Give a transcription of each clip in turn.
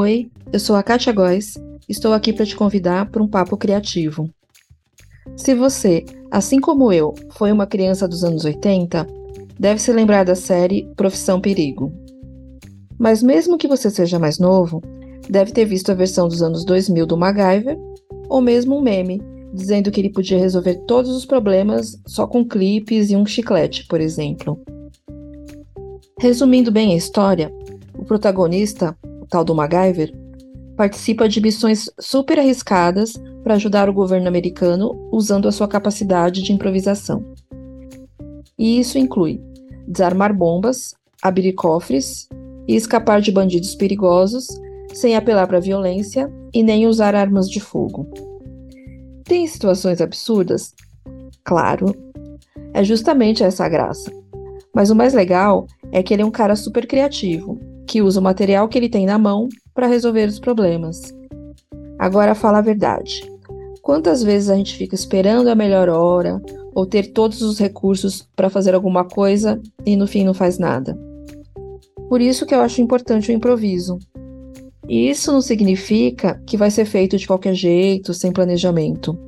Oi, eu sou a Kátia Góes, estou aqui para te convidar para um papo criativo. Se você, assim como eu, foi uma criança dos anos 80, deve se lembrar da série Profissão Perigo. Mas mesmo que você seja mais novo, deve ter visto a versão dos anos 2000 do MacGyver, ou mesmo um meme dizendo que ele podia resolver todos os problemas só com clipes e um chiclete, por exemplo. Resumindo bem a história, o protagonista, tal do MacGyver, participa de missões super arriscadas para ajudar o governo americano usando a sua capacidade de improvisação. E isso inclui desarmar bombas, abrir cofres e escapar de bandidos perigosos sem apelar para violência e nem usar armas de fogo. Tem situações absurdas? Claro. É justamente essa a graça. Mas o mais legal é que ele é um cara super criativo, que usa o material que ele tem na mão para resolver os problemas. Agora fala a verdade. Quantas vezes a gente fica esperando a melhor hora ou ter todos os recursos para fazer alguma coisa e no fim não faz nada? Por isso que eu acho importante o improviso. E isso não significa que vai ser feito de qualquer jeito, sem planejamento.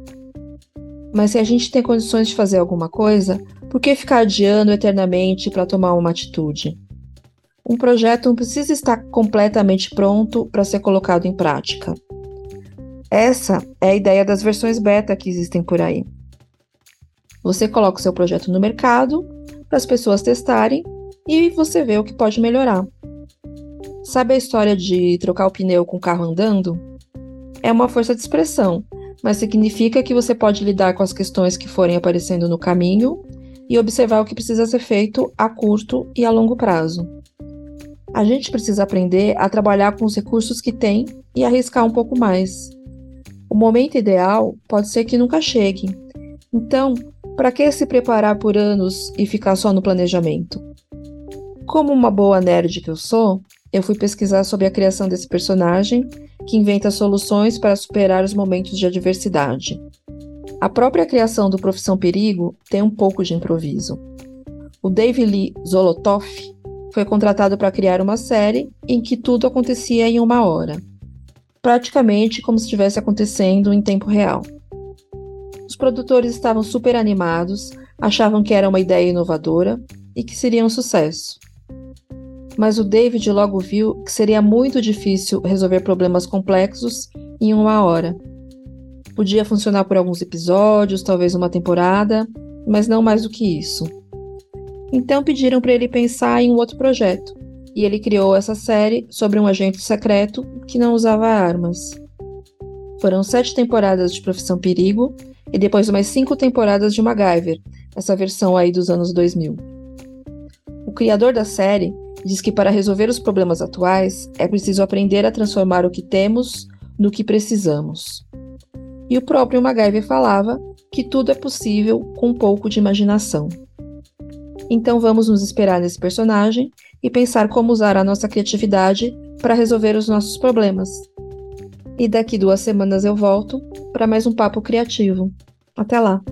Mas se a gente tem condições de fazer alguma coisa, por que ficar adiando eternamente para tomar uma atitude? Um projeto não precisa estar completamente pronto para ser colocado em prática. Essa é a ideia das versões beta que existem por aí. Você coloca o seu projeto no mercado para as pessoas testarem e você vê o que pode melhorar. Sabe a história de trocar o pneu com o carro andando? É uma força de expressão, mas significa que você pode lidar com as questões que forem aparecendo no caminho e observar o que precisa ser feito a curto e a longo prazo. A gente precisa aprender a trabalhar com os recursos que tem e arriscar um pouco mais. O momento ideal pode ser que nunca chegue. Então, para que se preparar por anos e ficar só no planejamento? Como uma boa nerd que eu sou, eu fui pesquisar sobre a criação desse personagem que inventa soluções para superar os momentos de adversidade. A própria criação do Profissão Perigo tem um pouco de improviso. O Dave Lee Zolotoff foi contratado para criar uma série em que tudo acontecia em uma hora, praticamente como se estivesse acontecendo em tempo real. Os produtores estavam super animados, achavam que era uma ideia inovadora e que seria um sucesso mas o David logo viu que seria muito difícil resolver problemas complexos em uma hora. Podia funcionar por alguns episódios, talvez uma temporada, mas não mais do que isso. Então pediram para ele pensar em um outro projeto, e ele criou essa série sobre um agente secreto que não usava armas. Foram sete temporadas de Profissão Perigo e depois mais cinco temporadas de MacGyver, essa versão aí dos anos 2000. O criador da série diz que para resolver os problemas atuais é preciso aprender a transformar o que temos no que precisamos. E o próprio MacGyver falava que tudo é possível com um pouco de imaginação. Então vamos nos esperar nesse personagem e pensar como usar a nossa criatividade para resolver os nossos problemas. E daqui duas semanas eu volto para mais um papo criativo. Até lá!